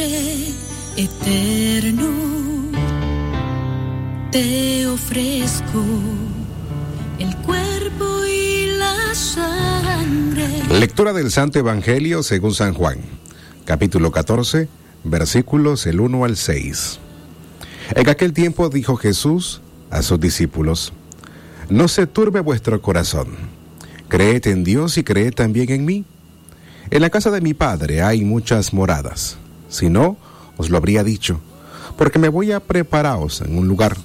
Padre eterno, te ofrezco el cuerpo y la sangre. Lectura del Santo Evangelio según San Juan, capítulo 14, versículos el 1 al 6. En aquel tiempo dijo Jesús a sus discípulos, No se turbe vuestro corazón, creed en Dios y creed también en mí. En la casa de mi Padre hay muchas moradas, si no, os lo habría dicho, porque me voy a prepararos en un lugar.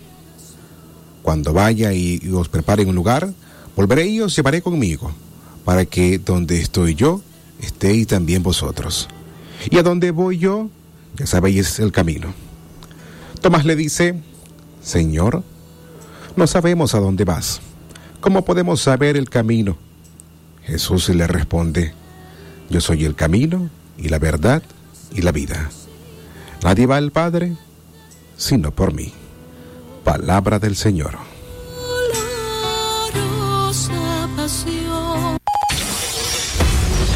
Cuando vaya y os prepare en un lugar, volveré y os llevaré conmigo, para que donde estoy yo, estéis también vosotros. Y a donde voy yo, ya sabéis el camino. Tomás le dice, Señor, no sabemos a dónde vas. ¿Cómo podemos saber el camino? Jesús le responde, Yo soy el camino y la verdad y la vida. Nadie va al Padre sino por mí. Palabra del Señor.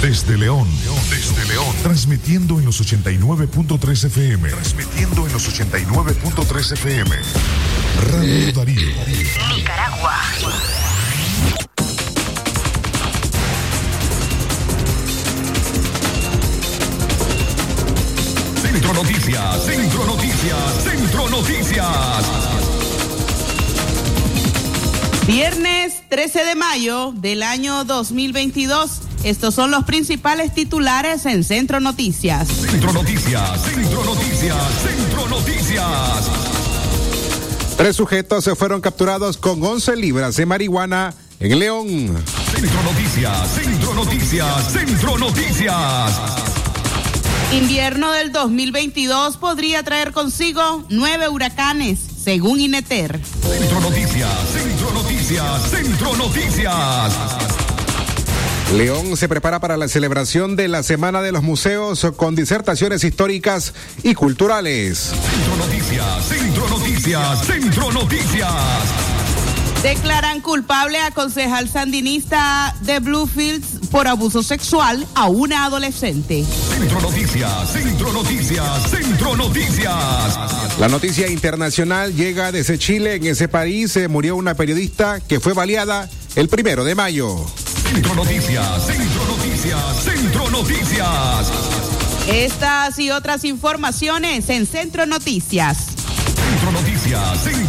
Desde León, desde León, transmitiendo en los 89.3 FM. Transmitiendo en los 89.3 FM. Radio Darío. Nicaragua. Centro Noticias, Centro Noticias, Centro Noticias. Viernes 13 de mayo del año 2022. Estos son los principales titulares en Centro Noticias. Centro Noticias, Centro Noticias, Centro Noticias. Tres sujetos se fueron capturados con 11 libras de marihuana en León. Centro Noticias, Centro Noticias, Centro Noticias. Invierno del 2022 podría traer consigo nueve huracanes, según Ineter. Centro Noticias, Centro Noticias, Centro Noticias. León se prepara para la celebración de la Semana de los Museos con disertaciones históricas y culturales. Centro Noticias, Centro Noticias, Centro Noticias. Declaran culpable a concejal sandinista de Bluefields por abuso sexual a una adolescente. Centro Noticias, Centro Noticias, Centro Noticias. La noticia internacional llega desde Chile. En ese país se murió una periodista que fue baleada el primero de mayo. Centro Noticias, Centro Noticias, Centro Noticias. Estas y otras informaciones en Centro Noticias. Centro Noticias, Centro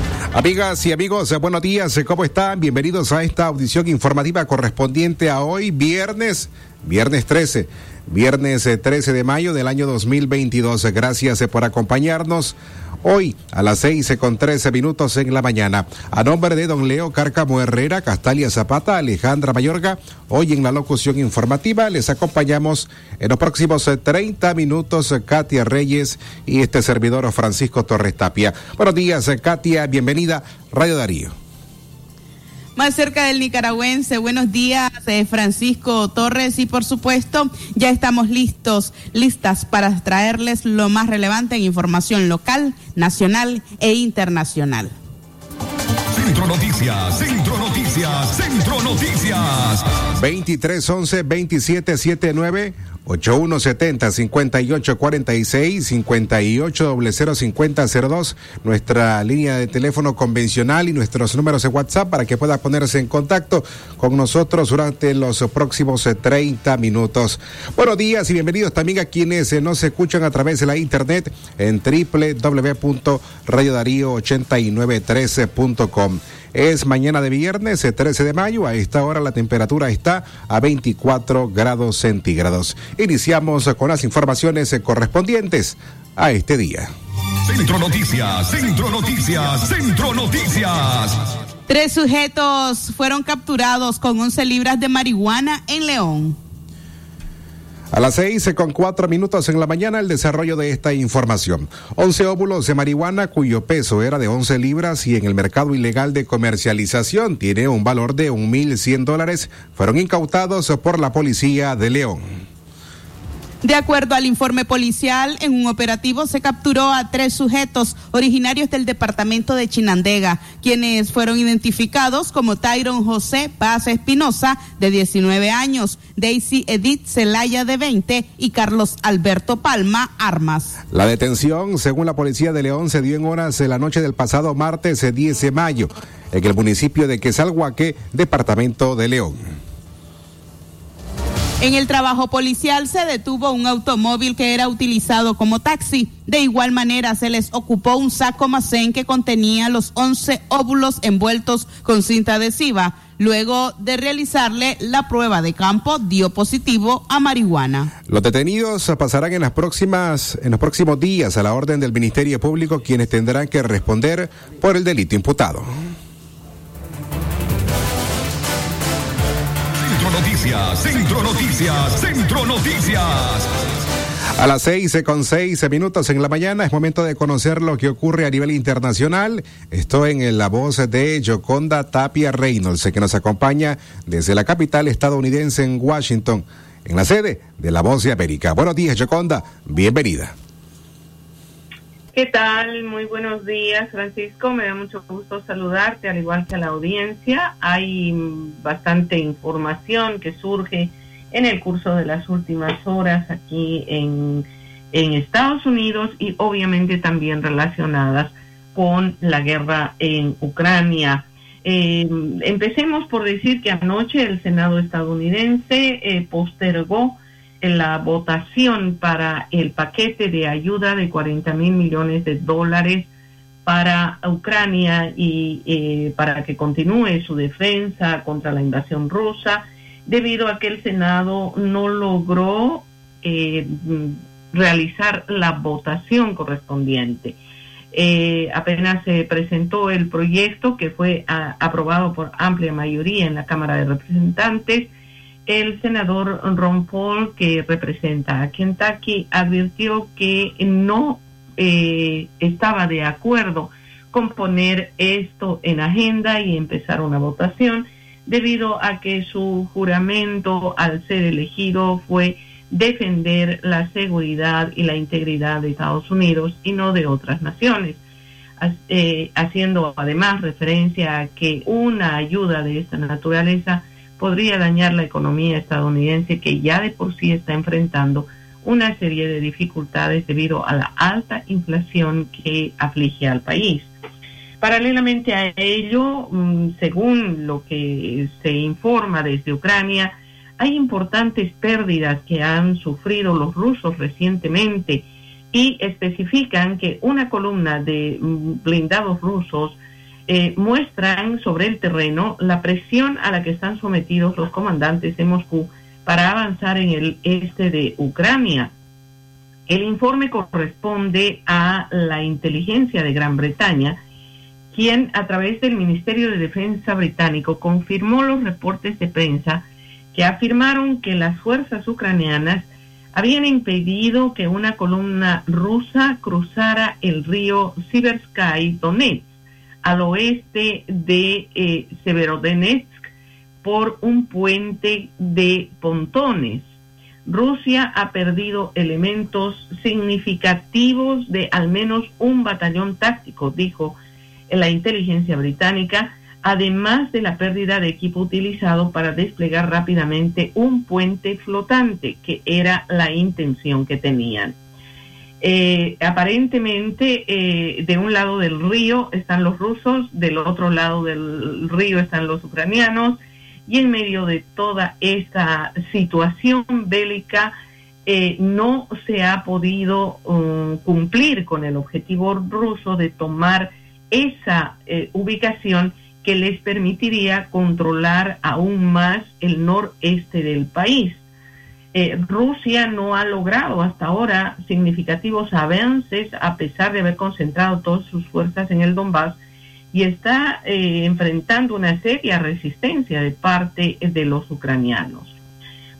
Amigas y amigos, buenos días, ¿cómo están? Bienvenidos a esta audición informativa correspondiente a hoy, viernes, viernes 13, viernes eh, 13 de mayo del año 2022. Gracias eh, por acompañarnos. Hoy a las seis eh, con trece minutos en la mañana. A nombre de don Leo Cárcamo Herrera, Castalia Zapata, Alejandra Mayorga, hoy en la locución informativa les acompañamos en los próximos eh, 30 minutos eh, Katia Reyes y este servidor Francisco Torres Tapia. Buenos días, eh, Katia, bienvenida, Radio Darío. Más cerca del nicaragüense, buenos días, eh, Francisco Torres, y por supuesto, ya estamos listos, listas para traerles lo más relevante en información local, nacional e internacional. Centro Noticias, Centro Noticias, Centro Noticias. 2311 2779 8170 5846 5800 5002 nuestra línea de teléfono convencional y nuestros números de WhatsApp para que pueda ponerse en contacto con nosotros durante los próximos eh, 30 minutos. Buenos días y bienvenidos también a quienes eh, nos escuchan a través de la internet en www.radiodarío8913.com. Es mañana de viernes, eh, 13 de mayo. A esta hora la temperatura está a 24 grados centígrados. Iniciamos eh, con las informaciones eh, correspondientes a este día. Centro Noticias, Centro Noticias, Centro Noticias. Tres sujetos fueron capturados con 11 libras de marihuana en León. A las seis con cuatro minutos en la mañana el desarrollo de esta información. Once óvulos de marihuana cuyo peso era de 11 libras y en el mercado ilegal de comercialización tiene un valor de un mil cien dólares fueron incautados por la policía de León. De acuerdo al informe policial, en un operativo se capturó a tres sujetos originarios del departamento de Chinandega, quienes fueron identificados como Tyron José Paz Espinosa, de 19 años, Daisy Edith Celaya, de 20, y Carlos Alberto Palma, armas. La detención, según la policía de León, se dio en horas de la noche del pasado martes 10 de mayo, en el municipio de Quesalhuaque, departamento de León. En el trabajo policial se detuvo un automóvil que era utilizado como taxi. De igual manera se les ocupó un saco macén que contenía los 11 óvulos envueltos con cinta adhesiva. Luego de realizarle la prueba de campo, dio positivo a marihuana. Los detenidos pasarán en las próximas, en los próximos días a la orden del Ministerio Público, quienes tendrán que responder por el delito imputado. Noticias, Centro Noticias, Centro Noticias. A las seis con seis minutos en la mañana es momento de conocer lo que ocurre a nivel internacional. Estoy en la voz de Joconda Tapia Reynolds, que nos acompaña desde la capital estadounidense en Washington, en la sede de la Voz de América. Buenos días, Joconda. Bienvenida. ¿Qué tal? Muy buenos días, Francisco. Me da mucho gusto saludarte, al igual que a la audiencia. Hay bastante información que surge en el curso de las últimas horas aquí en, en Estados Unidos y obviamente también relacionadas con la guerra en Ucrania. Eh, empecemos por decir que anoche el Senado estadounidense eh, postergó la votación para el paquete de ayuda de 40 mil millones de dólares para Ucrania y eh, para que continúe su defensa contra la invasión rusa, debido a que el Senado no logró eh, realizar la votación correspondiente. Eh, apenas se presentó el proyecto que fue aprobado por amplia mayoría en la Cámara de Representantes el senador Ron Paul, que representa a Kentucky, advirtió que no eh, estaba de acuerdo con poner esto en agenda y empezar una votación, debido a que su juramento al ser elegido fue defender la seguridad y la integridad de Estados Unidos y no de otras naciones, eh, haciendo además referencia a que una ayuda de esta naturaleza podría dañar la economía estadounidense que ya de por sí está enfrentando una serie de dificultades debido a la alta inflación que aflige al país. Paralelamente a ello, mm, según lo que se informa desde Ucrania, hay importantes pérdidas que han sufrido los rusos recientemente y especifican que una columna de mm, blindados rusos eh, muestran sobre el terreno la presión a la que están sometidos los comandantes de Moscú para avanzar en el este de Ucrania. El informe corresponde a la inteligencia de Gran Bretaña, quien a través del Ministerio de Defensa británico confirmó los reportes de prensa que afirmaron que las fuerzas ucranianas habían impedido que una columna rusa cruzara el río Siversky Donetsk al oeste de eh, Severodonetsk por un puente de pontones. Rusia ha perdido elementos significativos de al menos un batallón táctico, dijo la inteligencia británica, además de la pérdida de equipo utilizado para desplegar rápidamente un puente flotante, que era la intención que tenían. Eh, aparentemente eh, de un lado del río están los rusos, del otro lado del río están los ucranianos y en medio de toda esta situación bélica eh, no se ha podido um, cumplir con el objetivo ruso de tomar esa ubicación que les permitiría controlar aún más el noreste del país. Eh, Rusia no ha logrado hasta ahora significativos avances a pesar de haber concentrado todas sus fuerzas en el Donbass y está eh, enfrentando una seria resistencia de parte de los ucranianos.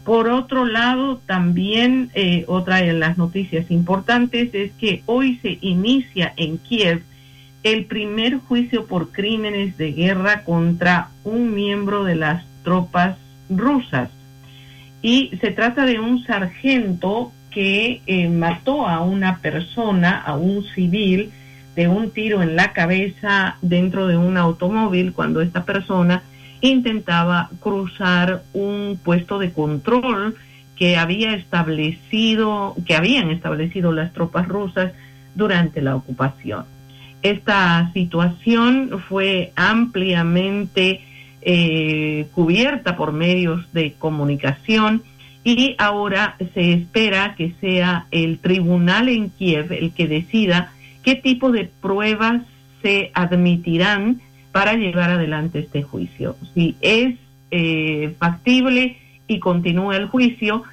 Por otro lado, también eh, otra de las noticias importantes es que hoy se inicia en Kiev el primer juicio por crímenes de guerra contra un miembro de las tropas rusas. Y se trata de un sargento que eh, mató a una persona, a un civil, de un tiro en la cabeza dentro de un automóvil cuando esta persona intentaba cruzar un puesto de control que había establecido, que habían establecido las tropas rusas durante la ocupación. Esta situación fue ampliamente eh, cubierta por medios de comunicación y ahora se espera que sea el tribunal en Kiev el que decida qué tipo de pruebas se admitirán para llevar adelante este juicio. Si es eh, factible y continúa el juicio,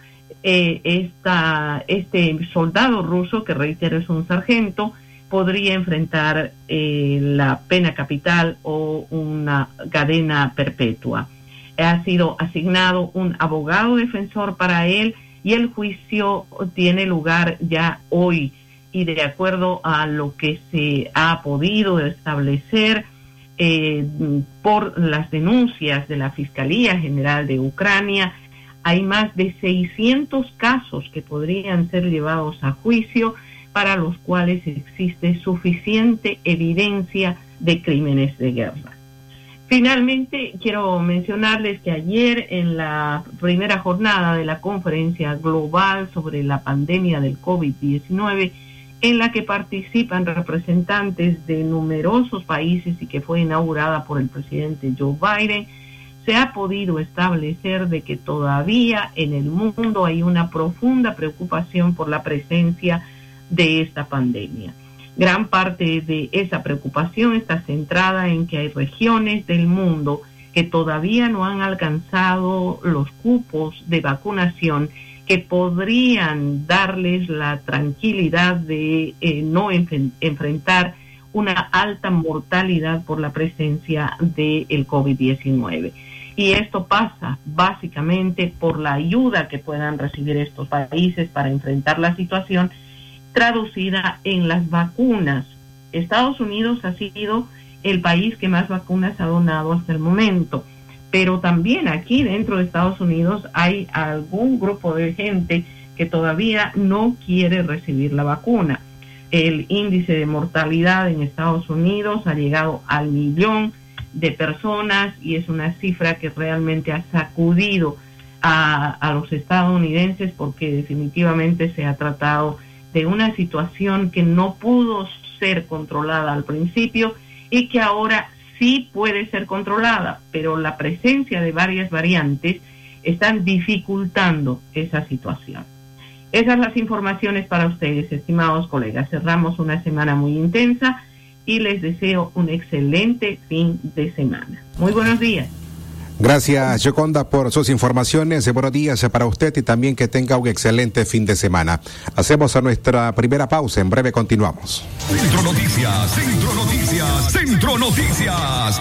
eh, esta, este soldado ruso, que reitero es un sargento, podría enfrentar eh, la pena capital o una cadena perpetua. Ha sido asignado un abogado defensor para él y el juicio tiene lugar ya hoy y de acuerdo a lo que se ha podido establecer eh, por las denuncias de la Fiscalía General de Ucrania, hay más de 600 casos que podrían ser llevados a juicio para los cuales existe suficiente evidencia de crímenes de guerra. Finalmente, quiero mencionarles que ayer en la primera jornada de la conferencia global sobre la pandemia del COVID-19, en la que participan representantes de numerosos países y que fue inaugurada por el presidente Joe Biden, se ha podido establecer de que todavía en el mundo hay una profunda preocupación por la presencia de esta pandemia. Gran parte de esa preocupación está centrada en que hay regiones del mundo que todavía no han alcanzado los cupos de vacunación que podrían darles la tranquilidad de eh, no enfrentar una alta mortalidad por la presencia del COVID-19. Y esto pasa básicamente por la ayuda que puedan recibir estos países para enfrentar la situación traducida en las vacunas. Estados Unidos ha sido el país que más vacunas ha donado hasta el momento pero también aquí dentro de Estados Unidos hay algún grupo de gente que todavía no quiere recibir la vacuna. El índice de mortalidad en Estados Unidos ha llegado al millón de personas y es una cifra que realmente ha sacudido a, a los estadounidenses porque definitivamente se ha tratado de una situación que no pudo ser controlada al principio y que ahora sí puede ser controlada, pero la presencia de varias variantes están dificultando esa situación. Esas las informaciones para ustedes, estimados colegas. Cerramos una semana muy intensa y les deseo un excelente fin de semana. Muy buenos días. Gracias, Yoconda, por sus informaciones. Buenos días para usted y también que tenga un excelente fin de semana. Hacemos a nuestra primera pausa. En breve continuamos. Centro Noticias, Centro Noticias, Centro Noticias.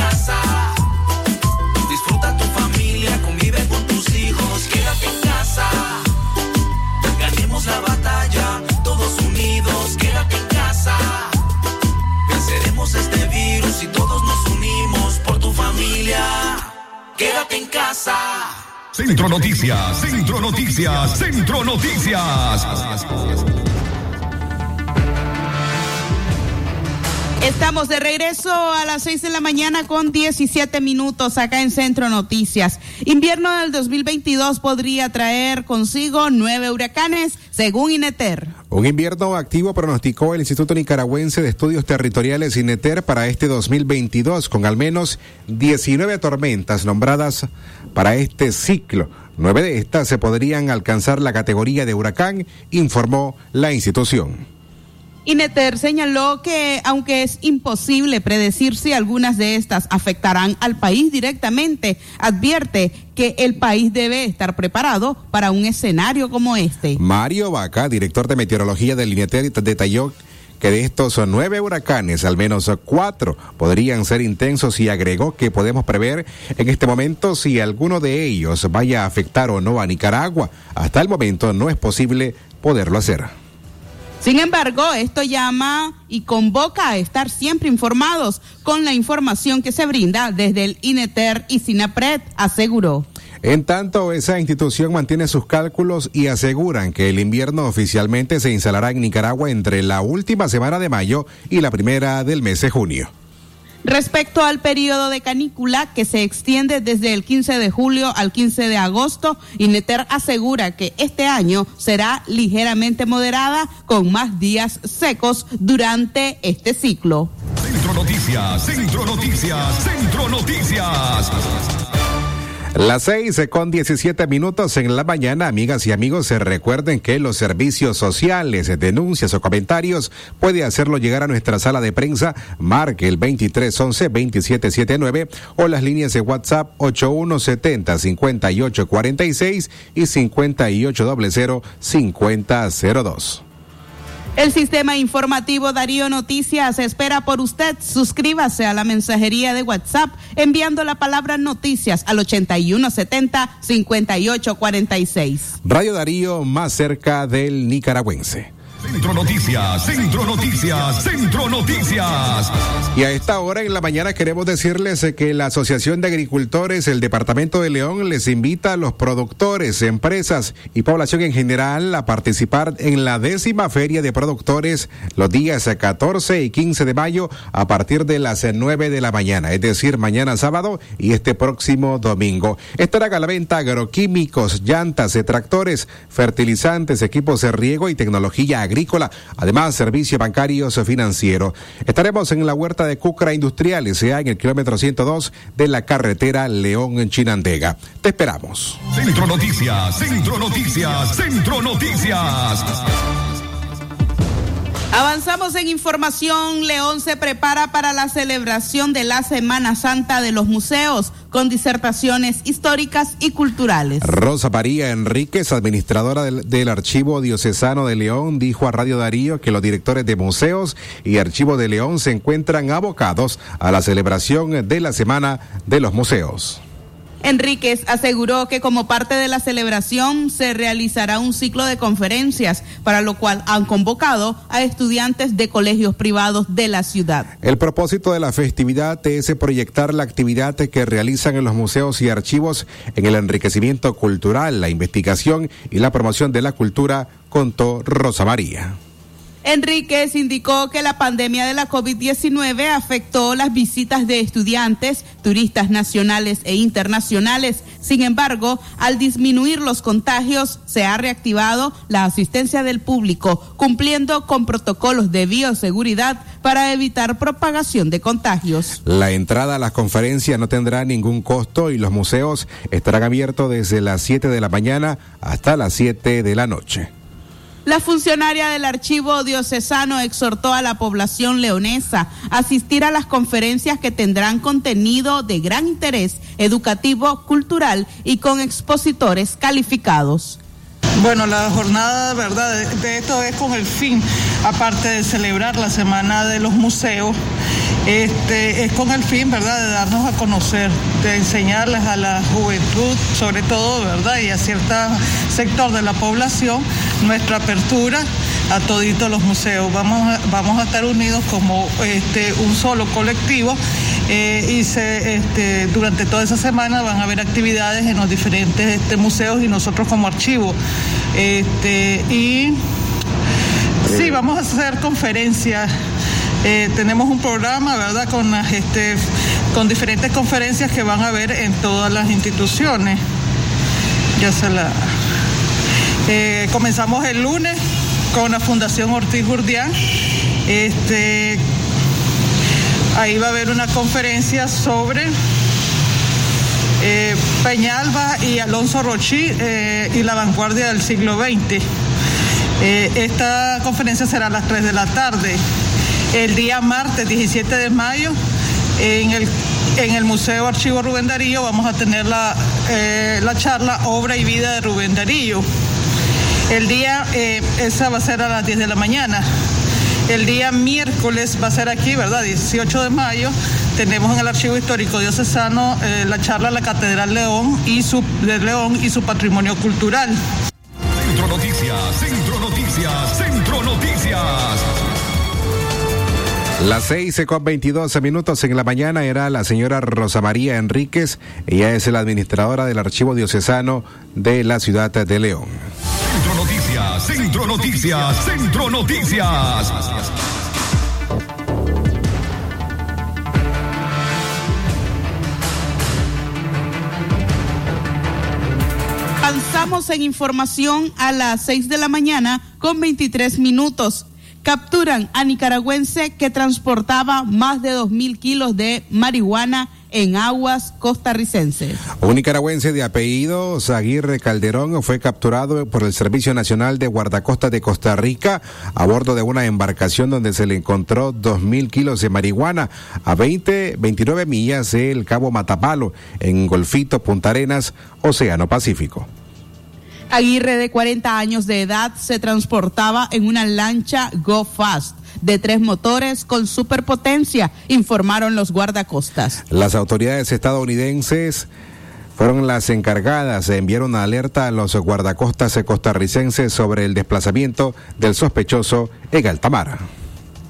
Quédate en casa. Centro Noticias, Centro Noticias, Centro Noticias. Estamos de regreso a las 6 de la mañana con 17 minutos acá en Centro Noticias. Invierno del 2022 podría traer consigo nueve huracanes, según INETER. Un invierno activo pronosticó el Instituto Nicaragüense de Estudios Territoriales INETER para este 2022, con al menos 19 tormentas nombradas para este ciclo. Nueve de estas se podrían alcanzar la categoría de huracán, informó la institución. Ineter señaló que aunque es imposible predecir si algunas de estas afectarán al país directamente, advierte que el país debe estar preparado para un escenario como este. Mario Vaca, director de meteorología del Ineter, detalló que de estos nueve huracanes, al menos cuatro podrían ser intensos y agregó que podemos prever en este momento si alguno de ellos vaya a afectar o no a Nicaragua. Hasta el momento no es posible poderlo hacer. Sin embargo, esto llama y convoca a estar siempre informados con la información que se brinda desde el INETER y SINAPRED, aseguró. En tanto, esa institución mantiene sus cálculos y aseguran que el invierno oficialmente se instalará en Nicaragua entre la última semana de mayo y la primera del mes de junio. Respecto al periodo de canícula que se extiende desde el 15 de julio al 15 de agosto, Ineter asegura que este año será ligeramente moderada con más días secos durante este ciclo. Centro Noticias, Centro Noticias, Centro Noticias. Las seis con diecisiete minutos en la mañana, amigas y amigos, se recuerden que los servicios sociales, denuncias o comentarios puede hacerlo llegar a nuestra sala de prensa, marque el 2311-2779 o las líneas de WhatsApp 8170-5846 y 5800-5002. El sistema informativo Darío Noticias espera por usted. Suscríbase a la mensajería de WhatsApp enviando la palabra noticias al 8170-5846. Radio Darío más cerca del nicaragüense. Centro Noticias, Centro Noticias, Centro Noticias. Y a esta hora en la mañana queremos decirles que la Asociación de Agricultores, el Departamento de León, les invita a los productores, empresas y población en general a participar en la décima Feria de Productores los días 14 y 15 de mayo a partir de las 9 de la mañana, es decir, mañana sábado y este próximo domingo. Estarán a la venta agroquímicos, llantas, tractores, fertilizantes, equipos de riego y tecnología agrícola, además servicios bancarios financieros. Estaremos en la huerta de Cucra Industrial, sea en el kilómetro 102 de la carretera León-Chinandega. Te esperamos. Centro Noticias, Centro Noticias, Centro Noticias. Avanzamos en información. León se prepara para la celebración de la Semana Santa de los museos con disertaciones históricas y culturales. Rosa María Enríquez, administradora del, Archivo Diocesano de León, dijo a Radio Darío que los directores de museos y Archivo de León se encuentran abocados a la celebración de la Semana de los Museos. Enríquez aseguró que como parte de la celebración se realizará un ciclo de conferencias, para lo cual han convocado a estudiantes de colegios privados de la ciudad. El propósito de la festividad es proyectar la actividad que realizan en los museos y archivos en el enriquecimiento cultural, la investigación y la promoción de la cultura, contó Rosa María. Enríquez indicó que la pandemia de la COVID-19 afectó las visitas de estudiantes, turistas nacionales e internacionales. Sin embargo, al disminuir los contagios, se ha reactivado la asistencia del público, cumpliendo con protocolos de bioseguridad para evitar propagación de contagios. La entrada a las conferencias no tendrá ningún costo y los museos estarán abiertos desde las 7 de la mañana hasta las 7 de la noche. La funcionaria del archivo diocesano exhortó a la población leonesa a asistir a las conferencias que tendrán contenido de gran interés educativo, cultural y con expositores calificados. Bueno, la jornada, ¿verdad? De esto es con el fin, aparte de celebrar la Semana de los Museos, este, es con el fin, ¿verdad?, de darnos a conocer, de enseñarles a la juventud, sobre todo, ¿verdad?, y a cierto sector de la población, nuestra apertura a toditos los museos. Vamos a, vamos a estar unidos como este, un solo colectivo eh, y se, este, durante toda esa semana van a haber actividades en los diferentes este, museos y nosotros como archivo. Este, y sí, vamos a hacer conferencias eh, tenemos un programa, ¿verdad?, con, este, con diferentes conferencias que van a haber en todas las instituciones. Ya se la. Eh, comenzamos el lunes con la Fundación Ortiz Gurdián. Este, ahí va a haber una conferencia sobre eh, Peñalba y Alonso Rochi y la vanguardia del siglo XX. esta conferencia será a las 3 de la tarde el día martes 17 de mayo en el, en el Museo Archivo Rubén Darío vamos a tener la, eh, la charla Obra y Vida de Rubén Darío. El día, eh, esa va a ser a las 10 de la mañana. El día miércoles va a ser aquí, ¿verdad? 18 de mayo. Tenemos en el Archivo Histórico Diocesano eh, la charla La Catedral León y su, de León y su patrimonio cultural. Centro Noticias, Centro Noticias, Centro Noticias. Las seis con 22 minutos en la mañana era la señora Rosa María Enríquez. Ella es la administradora del Archivo Diocesano de la ciudad de León. Centro Noticias, Centro Noticias, Centro Noticias. Avanzamos en información a las 6 de la mañana con 23 minutos capturan a nicaragüense que transportaba más de 2.000 kilos de marihuana en aguas costarricenses. Un nicaragüense de apellido Zaguirre Calderón fue capturado por el Servicio Nacional de Guardacosta de Costa Rica a bordo de una embarcación donde se le encontró 2.000 kilos de marihuana a 20, 29 millas del Cabo Matapalo en Golfito, Punta Arenas, Océano Pacífico. Aguirre, de 40 años de edad, se transportaba en una lancha Go Fast de tres motores con superpotencia, informaron los guardacostas. Las autoridades estadounidenses fueron las encargadas de enviar una alerta a los guardacostas costarricenses sobre el desplazamiento del sospechoso en Altamara.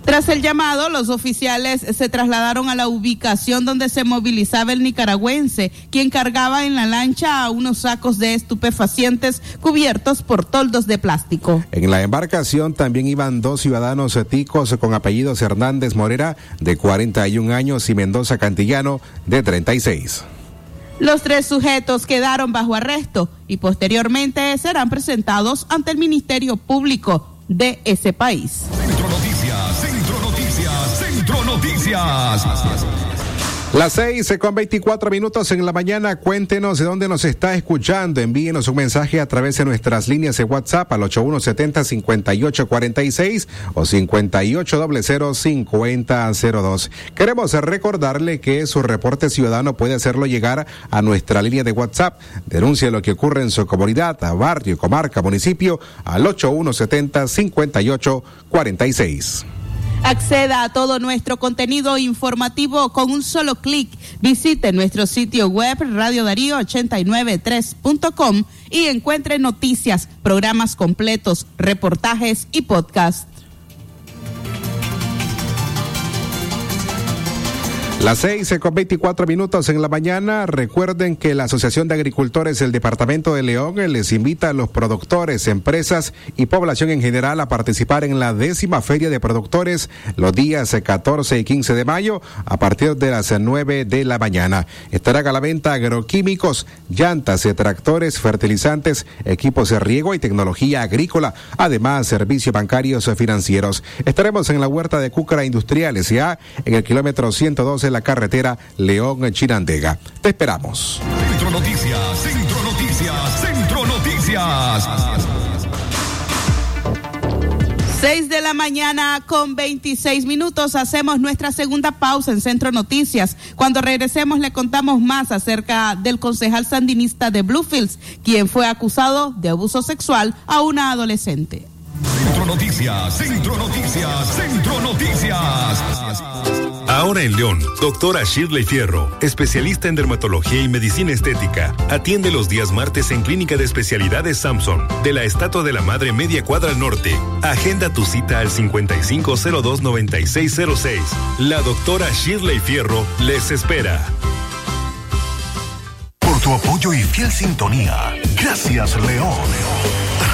Tras el llamado, los oficiales se trasladaron a la ubicación donde se movilizaba el nicaragüense, quien cargaba en la lancha a unos sacos de estupefacientes cubiertos por toldos de plástico. En la embarcación también iban dos ciudadanos ticos con apellidos Hernández Morera, de 41 años, y Mendoza Cantillano, de 36. Los tres sujetos quedaron bajo arresto y posteriormente serán presentados ante el Ministerio Público de ese país. Noticias. Las seis con 24 minutos en la mañana. Cuéntenos de dónde nos está escuchando. Envíenos un mensaje a través de nuestras líneas de WhatsApp al 8170-5846 o 5800-5002. Queremos recordarle que su reporte ciudadano puede hacerlo llegar a nuestra línea de WhatsApp. Denuncie lo que ocurre en su comunidad, barrio, comarca, municipio al 8170-5846. Acceda a todo nuestro contenido informativo con un solo clic. Visite nuestro sitio web radiodarío893.com y encuentre noticias, programas completos, reportajes y podcasts. Las seis con 24 minutos en la mañana. Recuerden que la Asociación de Agricultores del Departamento de León les invita a los productores, empresas y población en general a participar en la décima Feria de Productores los días 14 y 15 de mayo a partir de las 9 de la mañana. Estarán a la venta agroquímicos, llantas, tractores, fertilizantes, equipos de riego y tecnología agrícola, además servicios bancarios financieros. Estaremos en la huerta de Cúcara Industriales, ya en el kilómetro 112 la carretera León-Chinandega. Te esperamos. Centro Noticias, Centro Noticias, Centro Noticias. 6 de la mañana con 26 minutos hacemos nuestra segunda pausa en Centro Noticias. Cuando regresemos le contamos más acerca del concejal sandinista de Bluefields, quien fue acusado de abuso sexual a una adolescente. Centro Noticias, Centro Noticias, Centro Noticias. Ahora en León, doctora Shirley Fierro, especialista en dermatología y medicina estética, atiende los días martes en Clínica de Especialidades Samson, de la Estatua de la Madre Media Cuadra al Norte. Agenda tu cita al 5502-9606. La doctora Shirley Fierro les espera. Por tu apoyo y fiel sintonía. Gracias, León.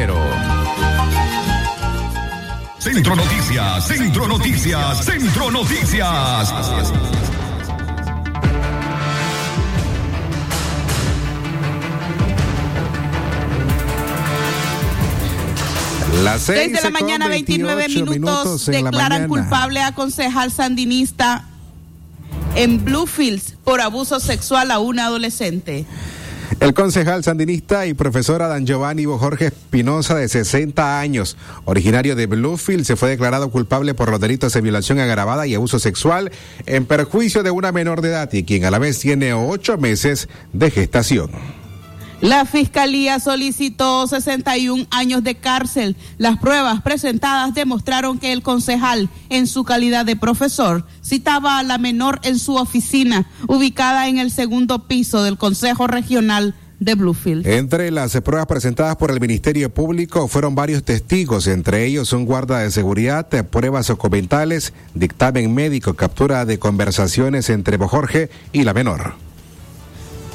cero. Centro Noticias, Centro Noticias, Centro Noticias. Las 6 de la mañana, 29 minutos, declaran culpable a concejal sandinista en Bluefields por abuso sexual a una adolescente. El concejal sandinista y profesor Dan Giovanni Jorge Espinosa, de 60 años, originario de Bluefield, se fue declarado culpable por los delitos de violación agravada y abuso sexual en perjuicio de una menor de edad y quien a la vez tiene ocho meses de gestación. La fiscalía solicitó 61 años de cárcel. Las pruebas presentadas demostraron que el concejal, en su calidad de profesor, citaba a la menor en su oficina, ubicada en el segundo piso del Consejo Regional de Bluefield. Entre las pruebas presentadas por el Ministerio Público fueron varios testigos, entre ellos un guarda de seguridad, pruebas documentales, dictamen médico, captura de conversaciones entre Jorge y la menor.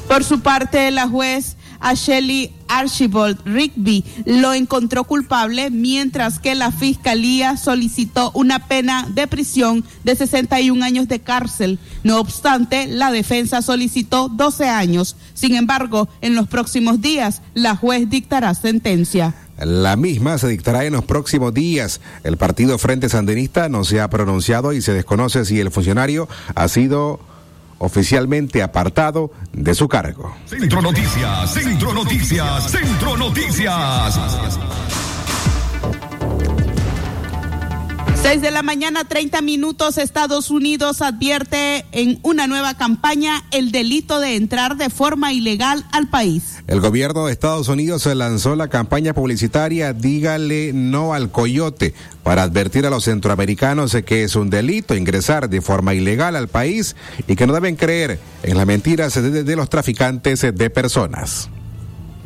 Por su parte, la juez Ashley Archibald Rigby lo encontró culpable, mientras que la fiscalía solicitó una pena de prisión de 61 años de cárcel. No obstante, la defensa solicitó 12 años. Sin embargo, en los próximos días, la juez dictará sentencia. La misma se dictará en los próximos días. El partido Frente Sandinista no se ha pronunciado y se desconoce si el funcionario ha sido oficialmente apartado de su cargo. Centro Noticias, Centro Noticias, Centro Noticias. 6 de la mañana, 30 minutos. Estados Unidos advierte en una nueva campaña el delito de entrar de forma ilegal al país. El gobierno de Estados Unidos lanzó la campaña publicitaria Dígale no al coyote para advertir a los centroamericanos que es un delito ingresar de forma ilegal al país y que no deben creer en las mentiras de los traficantes de personas.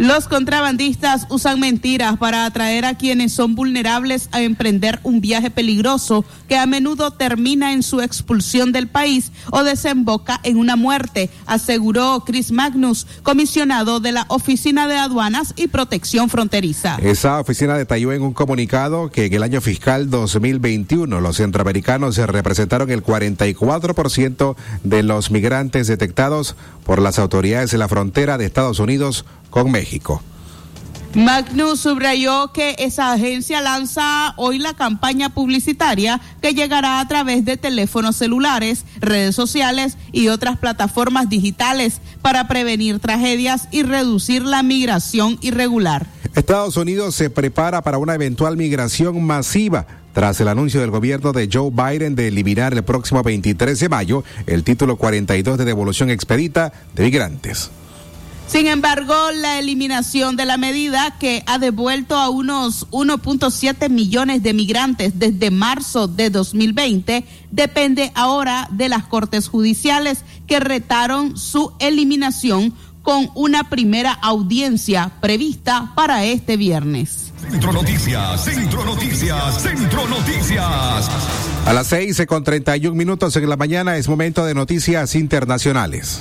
Los contrabandistas usan mentiras para atraer a quienes son vulnerables a emprender un viaje peligroso que a menudo termina en su expulsión del país o desemboca en una muerte, aseguró Chris Magnus, comisionado de la Oficina de Aduanas y Protección Fronteriza. Esa oficina detalló en un comunicado que en el año fiscal 2021 los centroamericanos se representaron el 44% de los migrantes detectados por las autoridades de la frontera de Estados Unidos con México. Magnus subrayó que esa agencia lanza hoy la campaña publicitaria que llegará a través de teléfonos celulares, redes sociales y otras plataformas digitales para prevenir tragedias y reducir la migración irregular. Estados Unidos se prepara para una eventual migración masiva tras el anuncio del gobierno de Joe Biden de eliminar el próximo 23 de mayo el título 42 de devolución expedita de migrantes. Sin embargo, la eliminación de la medida que ha devuelto a unos 1.7 millones de migrantes desde marzo de 2020 depende ahora de las Cortes Judiciales que retaron su eliminación con una primera audiencia prevista para este viernes. Centro Noticias, Centro Noticias, Centro Noticias. A las 6 con 31 minutos en la mañana es momento de noticias internacionales.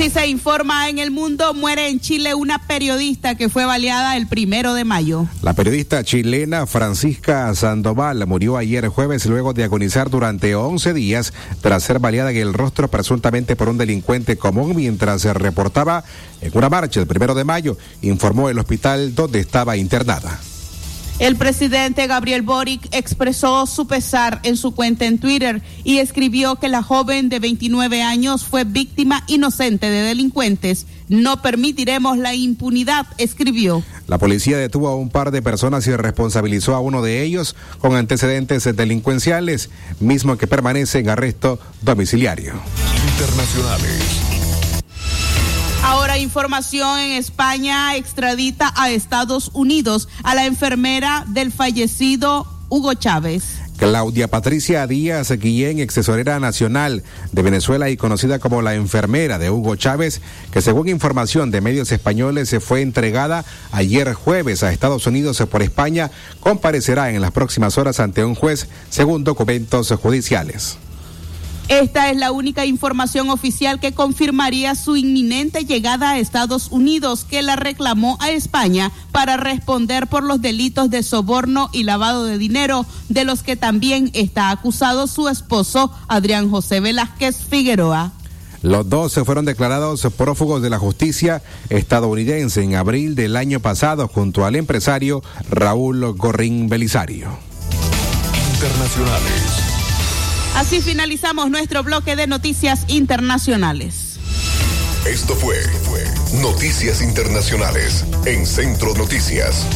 Así se informa en el mundo. Muere en Chile una periodista que fue baleada el primero de mayo. La periodista chilena Francisca Sandoval murió ayer jueves luego de agonizar durante 11 días tras ser baleada en el rostro presuntamente por un delincuente común mientras se reportaba en una marcha el primero de mayo, informó el hospital donde estaba internada. El presidente Gabriel Boric expresó su pesar en su cuenta en Twitter y escribió que la joven de 29 años fue víctima inocente de delincuentes. No permitiremos la impunidad, escribió. La policía detuvo a un par de personas y responsabilizó a uno de ellos con antecedentes delincuenciales, mismo que permanece en arresto domiciliario. Internacionales. Ahora información en España extradita a Estados Unidos a la enfermera del fallecido Hugo Chávez. Claudia Patricia Díaz Guillén, excesorera nacional de Venezuela y conocida como la enfermera de Hugo Chávez, que según información de medios españoles se fue entregada ayer jueves a Estados Unidos por España, comparecerá en las próximas horas ante un juez según documentos judiciales. Esta es la única información oficial que confirmaría su inminente llegada a Estados Unidos, que la reclamó a España para responder por los delitos de soborno y lavado de dinero, de los que también está acusado su esposo Adrián José Velázquez Figueroa. Los dos se fueron declarados prófugos de la justicia estadounidense en abril del año pasado junto al empresario Raúl Gorrín Belisario. Internacionales. Así finalizamos nuestro bloque de noticias internacionales. Esto fue, fue Noticias Internacionales en Centro Noticias.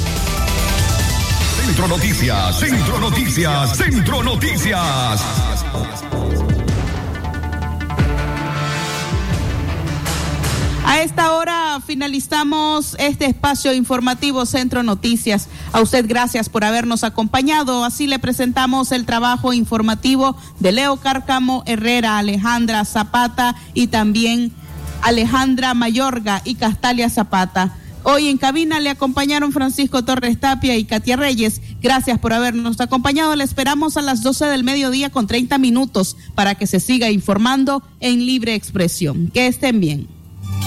Centro Noticias, Centro Noticias, Centro Noticias. A esta hora finalizamos este espacio informativo Centro Noticias. A usted gracias por habernos acompañado. Así le presentamos el trabajo informativo de Leo Cárcamo Herrera, Alejandra Zapata y también Alejandra Mayorga y Castalia Zapata. Hoy en cabina le acompañaron Francisco Torres Tapia y Katia Reyes. Gracias por habernos acompañado. Le esperamos a las 12 del mediodía con 30 minutos para que se siga informando en libre expresión. Que estén bien.